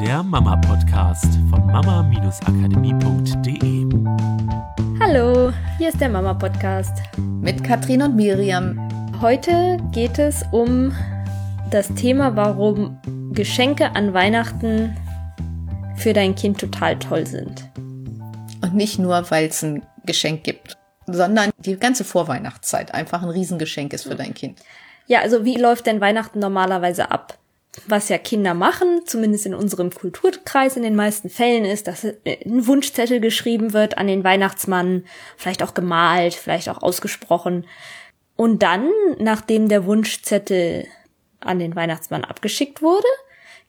der Mama-Podcast von mama-akademie.de. Hallo, hier ist der Mama-Podcast. Mit Katrin und Miriam. Heute geht es um das Thema, warum Geschenke an Weihnachten für dein Kind total toll sind. Und nicht nur, weil es ein Geschenk gibt, sondern die ganze Vorweihnachtszeit einfach ein Riesengeschenk ist für dein Kind. Ja, also wie läuft denn Weihnachten normalerweise ab? Was ja Kinder machen, zumindest in unserem Kulturkreis in den meisten Fällen, ist, dass ein Wunschzettel geschrieben wird an den Weihnachtsmann, vielleicht auch gemalt, vielleicht auch ausgesprochen. Und dann, nachdem der Wunschzettel an den Weihnachtsmann abgeschickt wurde,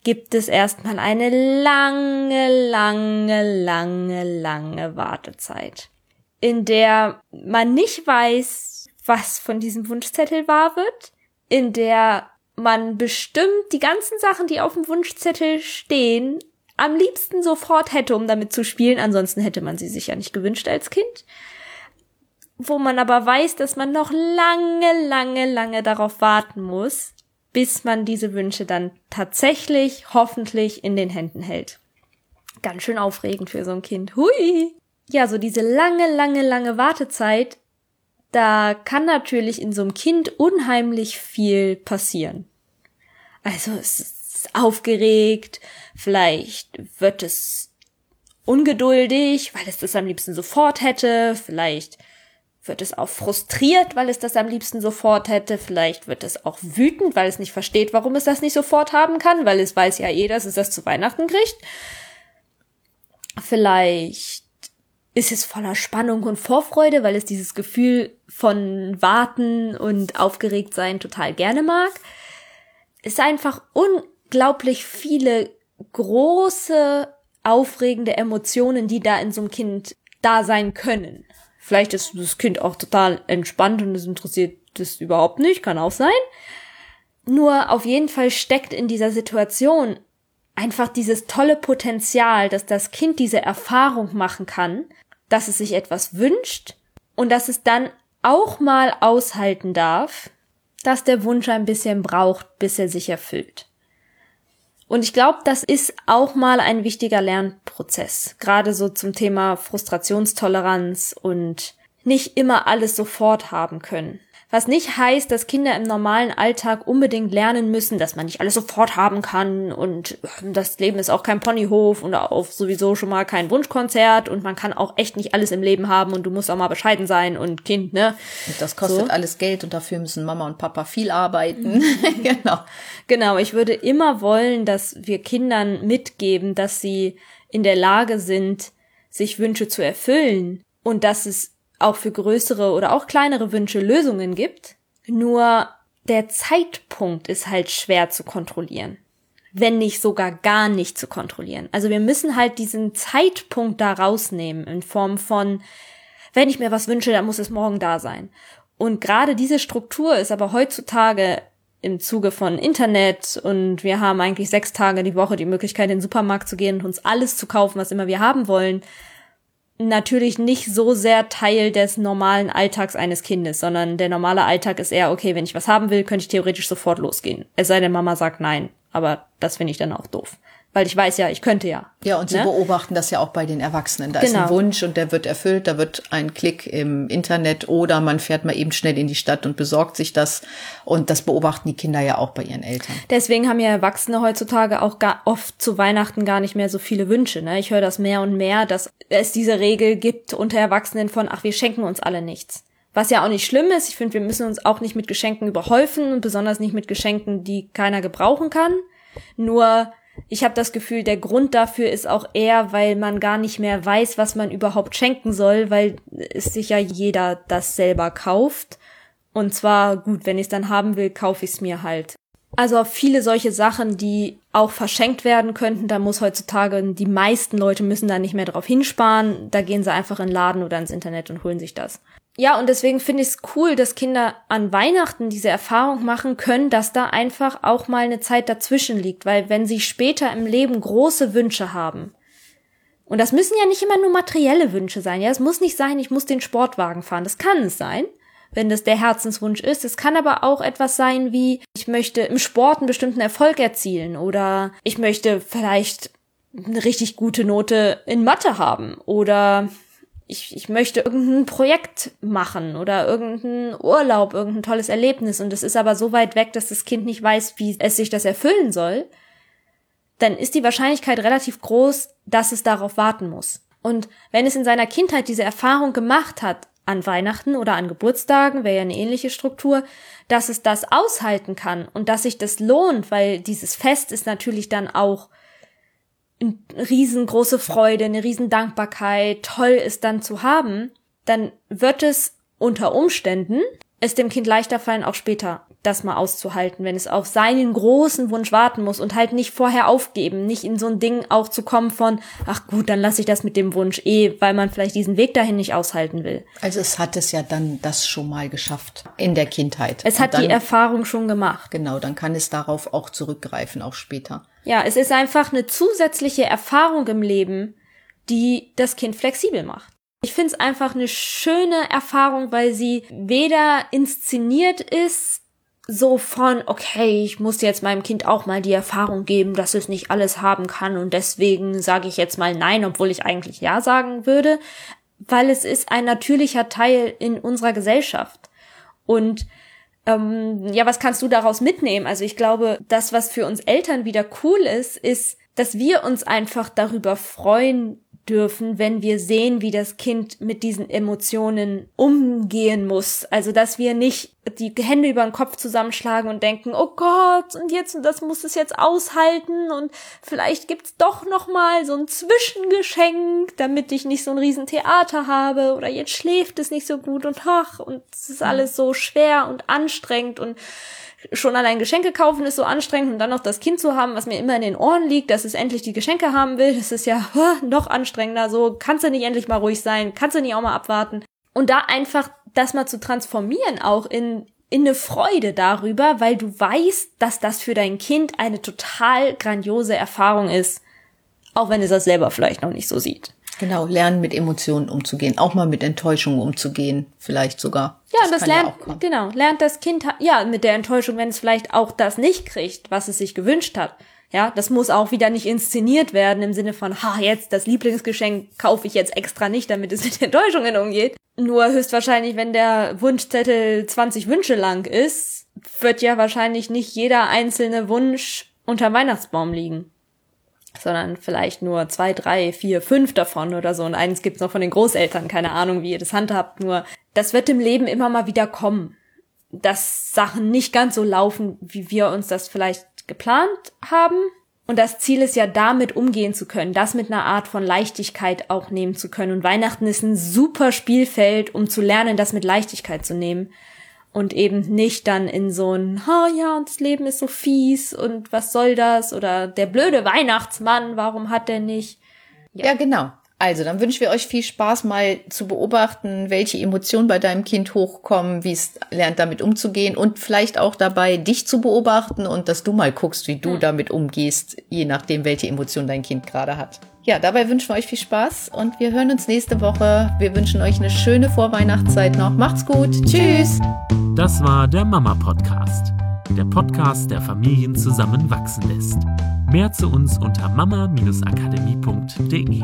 gibt es erstmal eine lange, lange, lange, lange Wartezeit, in der man nicht weiß, was von diesem Wunschzettel wahr wird, in der man bestimmt die ganzen Sachen, die auf dem Wunschzettel stehen, am liebsten sofort hätte, um damit zu spielen. Ansonsten hätte man sie sich ja nicht gewünscht als Kind. Wo man aber weiß, dass man noch lange, lange, lange darauf warten muss, bis man diese Wünsche dann tatsächlich hoffentlich in den Händen hält. Ganz schön aufregend für so ein Kind. Hui! Ja, so diese lange, lange, lange Wartezeit da kann natürlich in so einem Kind unheimlich viel passieren. Also es ist aufgeregt, vielleicht wird es ungeduldig, weil es das am liebsten sofort hätte, vielleicht wird es auch frustriert, weil es das am liebsten sofort hätte, vielleicht wird es auch wütend, weil es nicht versteht, warum es das nicht sofort haben kann, weil es weiß ja eh, dass es das zu Weihnachten kriegt. Vielleicht ist es voller Spannung und Vorfreude, weil es dieses Gefühl von Warten und aufgeregt sein total gerne mag. Es ist einfach unglaublich viele große, aufregende Emotionen, die da in so einem Kind da sein können. Vielleicht ist das Kind auch total entspannt und es interessiert das überhaupt nicht, kann auch sein. Nur auf jeden Fall steckt in dieser Situation einfach dieses tolle Potenzial, dass das Kind diese Erfahrung machen kann dass es sich etwas wünscht und dass es dann auch mal aushalten darf, dass der Wunsch ein bisschen braucht, bis er sich erfüllt. Und ich glaube, das ist auch mal ein wichtiger Lernprozess, gerade so zum Thema Frustrationstoleranz und nicht immer alles sofort haben können. Was nicht heißt, dass Kinder im normalen Alltag unbedingt lernen müssen, dass man nicht alles sofort haben kann und ähm, das Leben ist auch kein Ponyhof und auch sowieso schon mal kein Wunschkonzert und man kann auch echt nicht alles im Leben haben und du musst auch mal bescheiden sein und Kind, ne? Und das kostet so. alles Geld und dafür müssen Mama und Papa viel arbeiten. genau. Genau, ich würde immer wollen, dass wir Kindern mitgeben, dass sie in der Lage sind, sich Wünsche zu erfüllen und dass es auch für größere oder auch kleinere Wünsche Lösungen gibt. Nur der Zeitpunkt ist halt schwer zu kontrollieren. Wenn nicht sogar gar nicht zu kontrollieren. Also wir müssen halt diesen Zeitpunkt da rausnehmen in Form von, wenn ich mir was wünsche, dann muss es morgen da sein. Und gerade diese Struktur ist aber heutzutage im Zuge von Internet und wir haben eigentlich sechs Tage die Woche die Möglichkeit, in den Supermarkt zu gehen und uns alles zu kaufen, was immer wir haben wollen natürlich nicht so sehr Teil des normalen Alltags eines Kindes, sondern der normale Alltag ist eher, okay, wenn ich was haben will, könnte ich theoretisch sofort losgehen. Es sei denn, Mama sagt nein. Aber das finde ich dann auch doof weil ich weiß ja, ich könnte ja. Ja, und sie ne? beobachten das ja auch bei den Erwachsenen. Da genau. ist ein genau. Wunsch und der wird erfüllt, da wird ein Klick im Internet oder man fährt mal eben schnell in die Stadt und besorgt sich das. Und das beobachten die Kinder ja auch bei ihren Eltern. Deswegen haben ja Erwachsene heutzutage auch gar oft zu Weihnachten gar nicht mehr so viele Wünsche. Ne? Ich höre das mehr und mehr, dass es diese Regel gibt unter Erwachsenen von, ach, wir schenken uns alle nichts. Was ja auch nicht schlimm ist. Ich finde, wir müssen uns auch nicht mit Geschenken überhäufen und besonders nicht mit Geschenken, die keiner gebrauchen kann. Nur ich habe das Gefühl, der Grund dafür ist auch eher, weil man gar nicht mehr weiß, was man überhaupt schenken soll, weil es sich ja jeder das selber kauft. Und zwar, gut, wenn ich es dann haben will, kaufe ich es mir halt. Also viele solche Sachen, die auch verschenkt werden könnten, da muss heutzutage, die meisten Leute müssen da nicht mehr drauf hinsparen, da gehen sie einfach in den Laden oder ins Internet und holen sich das. Ja, und deswegen finde ich es cool, dass Kinder an Weihnachten diese Erfahrung machen können, dass da einfach auch mal eine Zeit dazwischen liegt, weil wenn sie später im Leben große Wünsche haben, und das müssen ja nicht immer nur materielle Wünsche sein, ja, es muss nicht sein, ich muss den Sportwagen fahren, das kann es sein, wenn das der Herzenswunsch ist. Es kann aber auch etwas sein wie, ich möchte im Sport einen bestimmten Erfolg erzielen oder ich möchte vielleicht eine richtig gute Note in Mathe haben oder ich, ich möchte irgendein Projekt machen oder irgendein Urlaub, irgendein tolles Erlebnis und es ist aber so weit weg, dass das Kind nicht weiß, wie es sich das erfüllen soll, dann ist die Wahrscheinlichkeit relativ groß, dass es darauf warten muss. Und wenn es in seiner Kindheit diese Erfahrung gemacht hat, an Weihnachten oder an Geburtstagen, wäre ja eine ähnliche Struktur, dass es das aushalten kann und dass sich das lohnt, weil dieses Fest ist natürlich dann auch riesengroße Freude, eine riesen Dankbarkeit, toll ist dann zu haben, dann wird es unter Umständen es dem Kind leichter fallen, auch später das mal auszuhalten, wenn es auf seinen großen Wunsch warten muss und halt nicht vorher aufgeben, nicht in so ein Ding auch zu kommen von, ach gut, dann lasse ich das mit dem Wunsch eh, weil man vielleicht diesen Weg dahin nicht aushalten will. Also es hat es ja dann das schon mal geschafft in der Kindheit. Es hat dann, die Erfahrung schon gemacht. Genau, dann kann es darauf auch zurückgreifen, auch später. Ja, es ist einfach eine zusätzliche Erfahrung im Leben, die das Kind flexibel macht. Ich finde es einfach eine schöne Erfahrung, weil sie weder inszeniert ist, so von, okay, ich muss jetzt meinem Kind auch mal die Erfahrung geben, dass es nicht alles haben kann und deswegen sage ich jetzt mal nein, obwohl ich eigentlich ja sagen würde, weil es ist ein natürlicher Teil in unserer Gesellschaft. Und ähm, ja, was kannst du daraus mitnehmen? Also ich glaube, das, was für uns Eltern wieder cool ist, ist, dass wir uns einfach darüber freuen, dürfen, wenn wir sehen, wie das Kind mit diesen Emotionen umgehen muss. Also, dass wir nicht die Hände über den Kopf zusammenschlagen und denken, oh Gott, und jetzt, und das muss es jetzt aushalten und vielleicht gibt's doch noch mal so ein Zwischengeschenk, damit ich nicht so ein Riesentheater habe oder jetzt schläft es nicht so gut und ach, und es ist alles so schwer und anstrengend und schon allein Geschenke kaufen ist so anstrengend und dann noch das Kind zu haben, was mir immer in den Ohren liegt, dass es endlich die Geschenke haben will, das ist ja noch anstrengender. So, kannst du nicht endlich mal ruhig sein? Kannst du nicht auch mal abwarten? Und da einfach das mal zu transformieren auch in, in eine Freude darüber, weil du weißt, dass das für dein Kind eine total grandiose Erfahrung ist. Auch wenn es das selber vielleicht noch nicht so sieht. Genau, lernen mit Emotionen umzugehen, auch mal mit Enttäuschungen umzugehen, vielleicht sogar. Ja, das, das lernt, ja genau, lernt das Kind, ja, mit der Enttäuschung, wenn es vielleicht auch das nicht kriegt, was es sich gewünscht hat. Ja, das muss auch wieder nicht inszeniert werden im Sinne von, ha, jetzt das Lieblingsgeschenk kaufe ich jetzt extra nicht, damit es mit Enttäuschungen umgeht. Nur höchstwahrscheinlich, wenn der Wunschzettel 20 Wünsche lang ist, wird ja wahrscheinlich nicht jeder einzelne Wunsch unter Weihnachtsbaum liegen sondern vielleicht nur zwei, drei, vier, fünf davon oder so. Und eins gibt's noch von den Großeltern, keine Ahnung, wie ihr das handhabt. Nur das wird im Leben immer mal wieder kommen, dass Sachen nicht ganz so laufen, wie wir uns das vielleicht geplant haben. Und das Ziel ist ja, damit umgehen zu können, das mit einer Art von Leichtigkeit auch nehmen zu können. Und Weihnachten ist ein super Spielfeld, um zu lernen, das mit Leichtigkeit zu nehmen und eben nicht dann in so ein, oh ja, und das Leben ist so fies und was soll das oder der blöde Weihnachtsmann, warum hat der nicht? Ja, ja genau. Also, dann wünschen wir euch viel Spaß, mal zu beobachten, welche Emotionen bei deinem Kind hochkommen, wie es lernt, damit umzugehen und vielleicht auch dabei, dich zu beobachten und dass du mal guckst, wie du hm. damit umgehst, je nachdem, welche Emotion dein Kind gerade hat. Ja, dabei wünschen wir euch viel Spaß und wir hören uns nächste Woche. Wir wünschen euch eine schöne Vorweihnachtszeit noch. Macht's gut. Tschüss. Das war der Mama Podcast. Der Podcast, der Familien zusammenwachsen lässt. Mehr zu uns unter mama-akademie.de.